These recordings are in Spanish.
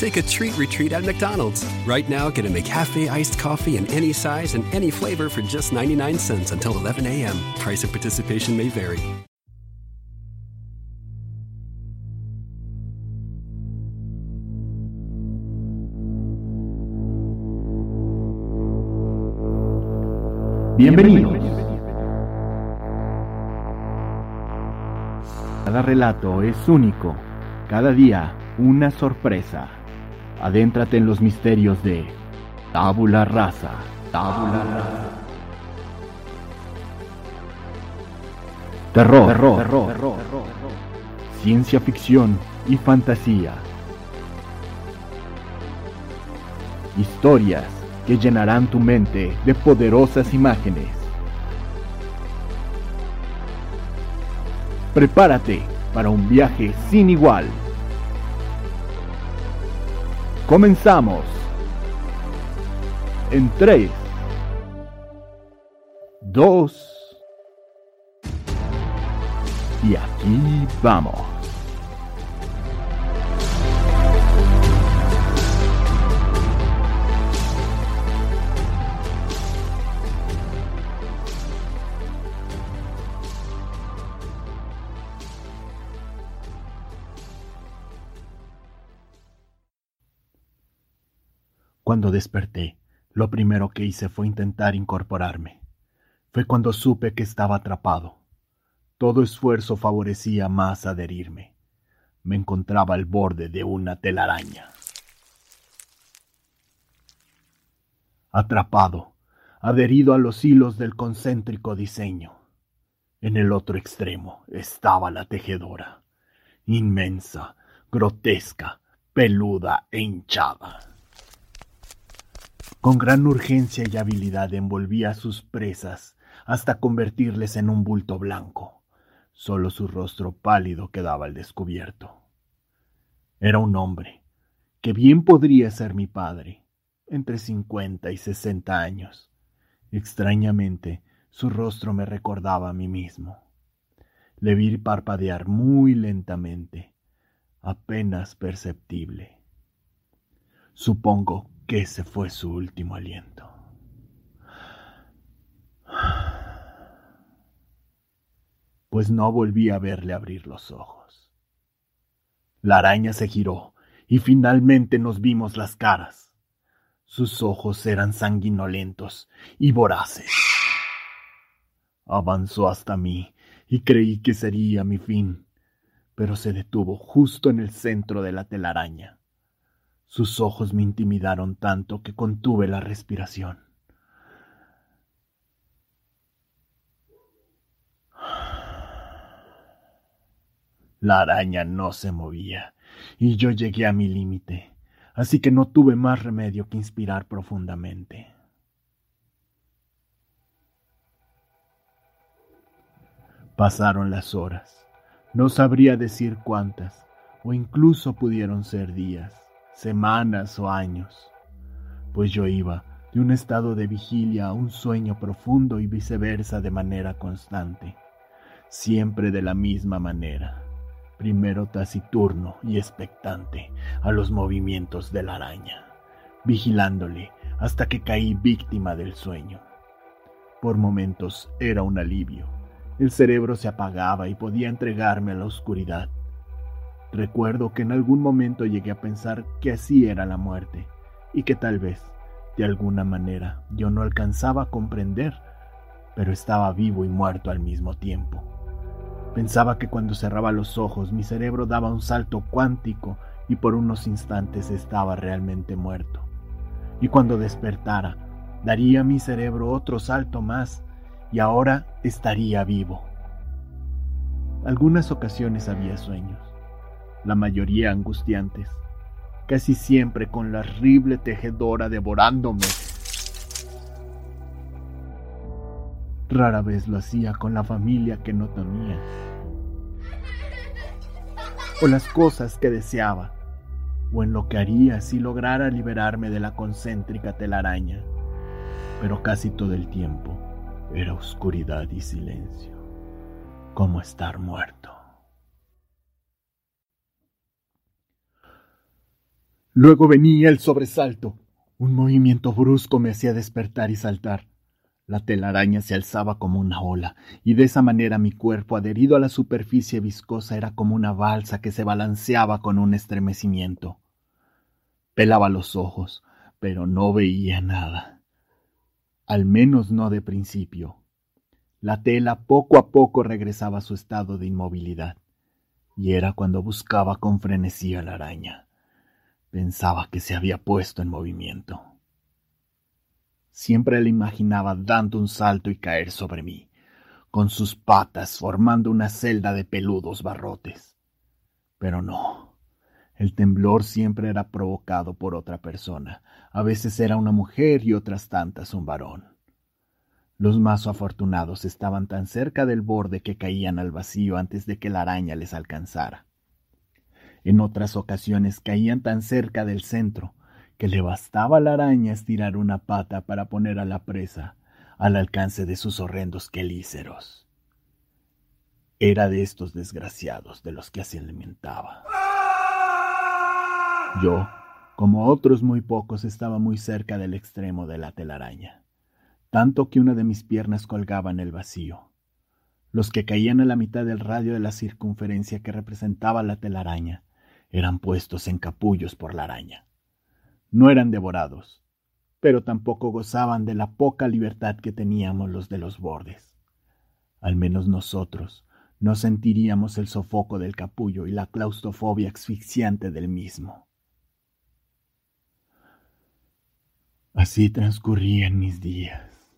Take a treat retreat at McDonald's. Right now, get a McCafe iced coffee in any size and any flavor for just 99 cents until 11 a.m. Price of participation may vary. Bienvenidos. Cada relato es único, cada día una sorpresa. Adéntrate en los misterios de Tabula Rasa, Tabula Rasa. Terror, terror, terror, ciencia ficción y fantasía. Historias que llenarán tu mente de poderosas imágenes. Prepárate para un viaje sin igual. Comenzamos. En 3, 2 y aquí vamos. Cuando desperté, lo primero que hice fue intentar incorporarme. Fue cuando supe que estaba atrapado. Todo esfuerzo favorecía más adherirme. Me encontraba al borde de una telaraña. Atrapado, adherido a los hilos del concéntrico diseño. En el otro extremo estaba la tejedora, inmensa, grotesca, peluda e hinchada. Con gran urgencia y habilidad envolvía a sus presas hasta convertirles en un bulto blanco. Solo su rostro pálido quedaba al descubierto. Era un hombre, que bien podría ser mi padre, entre cincuenta y sesenta años. Extrañamente, su rostro me recordaba a mí mismo. Le vi parpadear muy lentamente, apenas perceptible. Supongo que ese fue su último aliento. Pues no volví a verle abrir los ojos. La araña se giró y finalmente nos vimos las caras. Sus ojos eran sanguinolentos y voraces. Avanzó hasta mí y creí que sería mi fin, pero se detuvo justo en el centro de la telaraña. Sus ojos me intimidaron tanto que contuve la respiración. La araña no se movía, y yo llegué a mi límite, así que no tuve más remedio que inspirar profundamente. Pasaron las horas, no sabría decir cuántas, o incluso pudieron ser días semanas o años, pues yo iba de un estado de vigilia a un sueño profundo y viceversa de manera constante, siempre de la misma manera, primero taciturno y expectante a los movimientos de la araña, vigilándole hasta que caí víctima del sueño. Por momentos era un alivio, el cerebro se apagaba y podía entregarme a la oscuridad Recuerdo que en algún momento llegué a pensar que así era la muerte y que tal vez, de alguna manera, yo no alcanzaba a comprender, pero estaba vivo y muerto al mismo tiempo. Pensaba que cuando cerraba los ojos mi cerebro daba un salto cuántico y por unos instantes estaba realmente muerto. Y cuando despertara, daría a mi cerebro otro salto más y ahora estaría vivo. Algunas ocasiones había sueños la mayoría angustiantes, casi siempre con la horrible tejedora devorándome. Rara vez lo hacía con la familia que no tenía. O las cosas que deseaba. O en lo que haría si lograra liberarme de la concéntrica telaraña. Pero casi todo el tiempo era oscuridad y silencio. Como estar muerto. Luego venía el sobresalto. Un movimiento brusco me hacía despertar y saltar. La telaraña se alzaba como una ola, y de esa manera mi cuerpo, adherido a la superficie viscosa, era como una balsa que se balanceaba con un estremecimiento. Pelaba los ojos, pero no veía nada. Al menos no de principio. La tela poco a poco regresaba a su estado de inmovilidad, y era cuando buscaba con frenesí a la araña. Pensaba que se había puesto en movimiento. Siempre la imaginaba dando un salto y caer sobre mí, con sus patas formando una celda de peludos barrotes. Pero no. El temblor siempre era provocado por otra persona. A veces era una mujer y otras tantas un varón. Los más afortunados estaban tan cerca del borde que caían al vacío antes de que la araña les alcanzara. En otras ocasiones caían tan cerca del centro que le bastaba a la araña estirar una pata para poner a la presa al alcance de sus horrendos quelíceros. Era de estos desgraciados de los que se alimentaba. Yo, como otros muy pocos, estaba muy cerca del extremo de la telaraña, tanto que una de mis piernas colgaba en el vacío. Los que caían a la mitad del radio de la circunferencia que representaba la telaraña eran puestos en capullos por la araña. No eran devorados, pero tampoco gozaban de la poca libertad que teníamos los de los bordes. Al menos nosotros no sentiríamos el sofoco del capullo y la claustrofobia asfixiante del mismo. Así transcurrían mis días,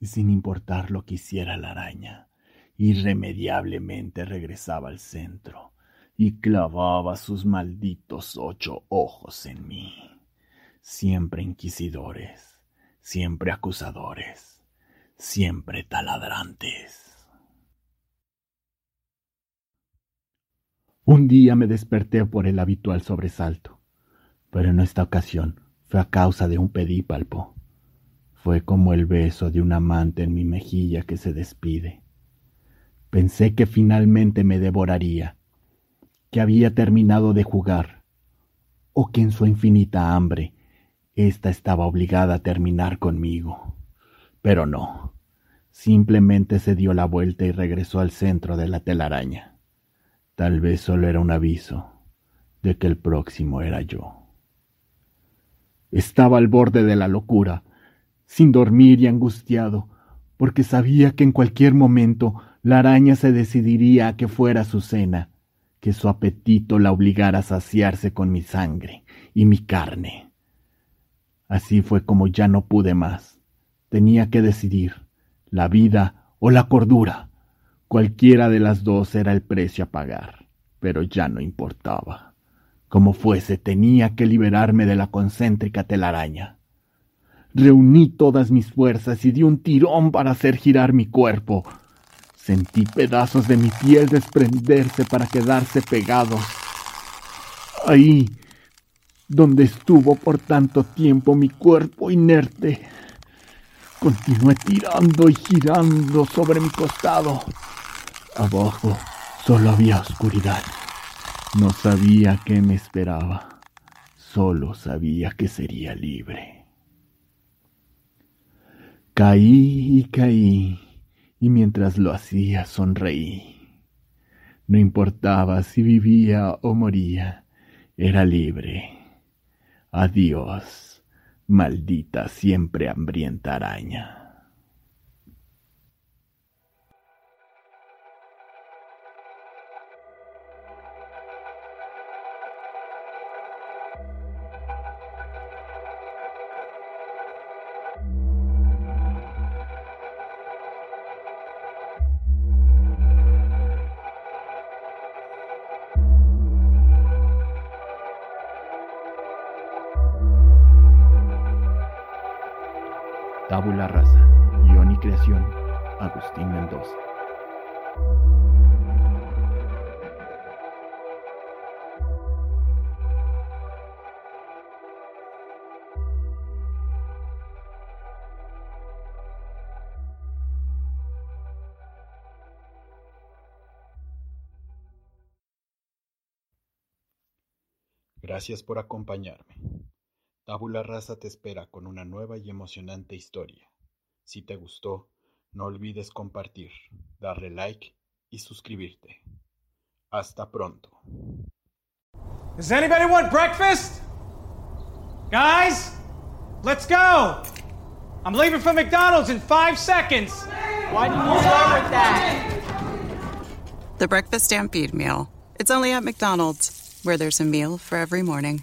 y sin importar lo que hiciera la araña, irremediablemente regresaba al centro y clavaba sus malditos ocho ojos en mí, siempre inquisidores, siempre acusadores, siempre taladrantes. Un día me desperté por el habitual sobresalto, pero en esta ocasión fue a causa de un pedípalpo. Fue como el beso de un amante en mi mejilla que se despide. Pensé que finalmente me devoraría, que había terminado de jugar, o que en su infinita hambre ésta estaba obligada a terminar conmigo. Pero no, simplemente se dio la vuelta y regresó al centro de la telaraña. Tal vez solo era un aviso de que el próximo era yo. Estaba al borde de la locura, sin dormir y angustiado, porque sabía que en cualquier momento la araña se decidiría a que fuera su cena que su apetito la obligara a saciarse con mi sangre y mi carne. Así fue como ya no pude más. Tenía que decidir la vida o la cordura. Cualquiera de las dos era el precio a pagar, pero ya no importaba. Como fuese, tenía que liberarme de la concéntrica telaraña. Reuní todas mis fuerzas y di un tirón para hacer girar mi cuerpo. Sentí pedazos de mi piel desprenderse para quedarse pegados. Ahí, donde estuvo por tanto tiempo mi cuerpo inerte, continué tirando y girando sobre mi costado. Abajo solo había oscuridad. No sabía qué me esperaba. Solo sabía que sería libre. Caí y caí y mientras lo hacía sonreí. No importaba si vivía o moría, era libre. Adiós, maldita siempre hambrienta araña. Tabula Rasa. Guión y creación. Agustín Mendoza. Gracias por acompañarme. Tabula Rasa te espera con una nueva y emocionante historia. Si te gustó, no olvides compartir, darle like y suscribirte. Hasta pronto. Does anybody want breakfast? Guys, let's go. I'm leaving for McDonald's in five seconds. Why did you start with that? The Breakfast Stampede Meal. It's only at McDonald's, where there's a meal for every morning.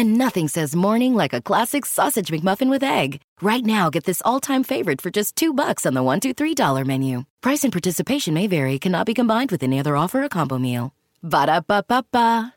And nothing says morning like a classic sausage McMuffin with egg. Right now, get this all-time favorite for just two bucks on the one, two, three dollar menu. Price and participation may vary. Cannot be combined with any other offer or combo meal. Ba da ba ba ba.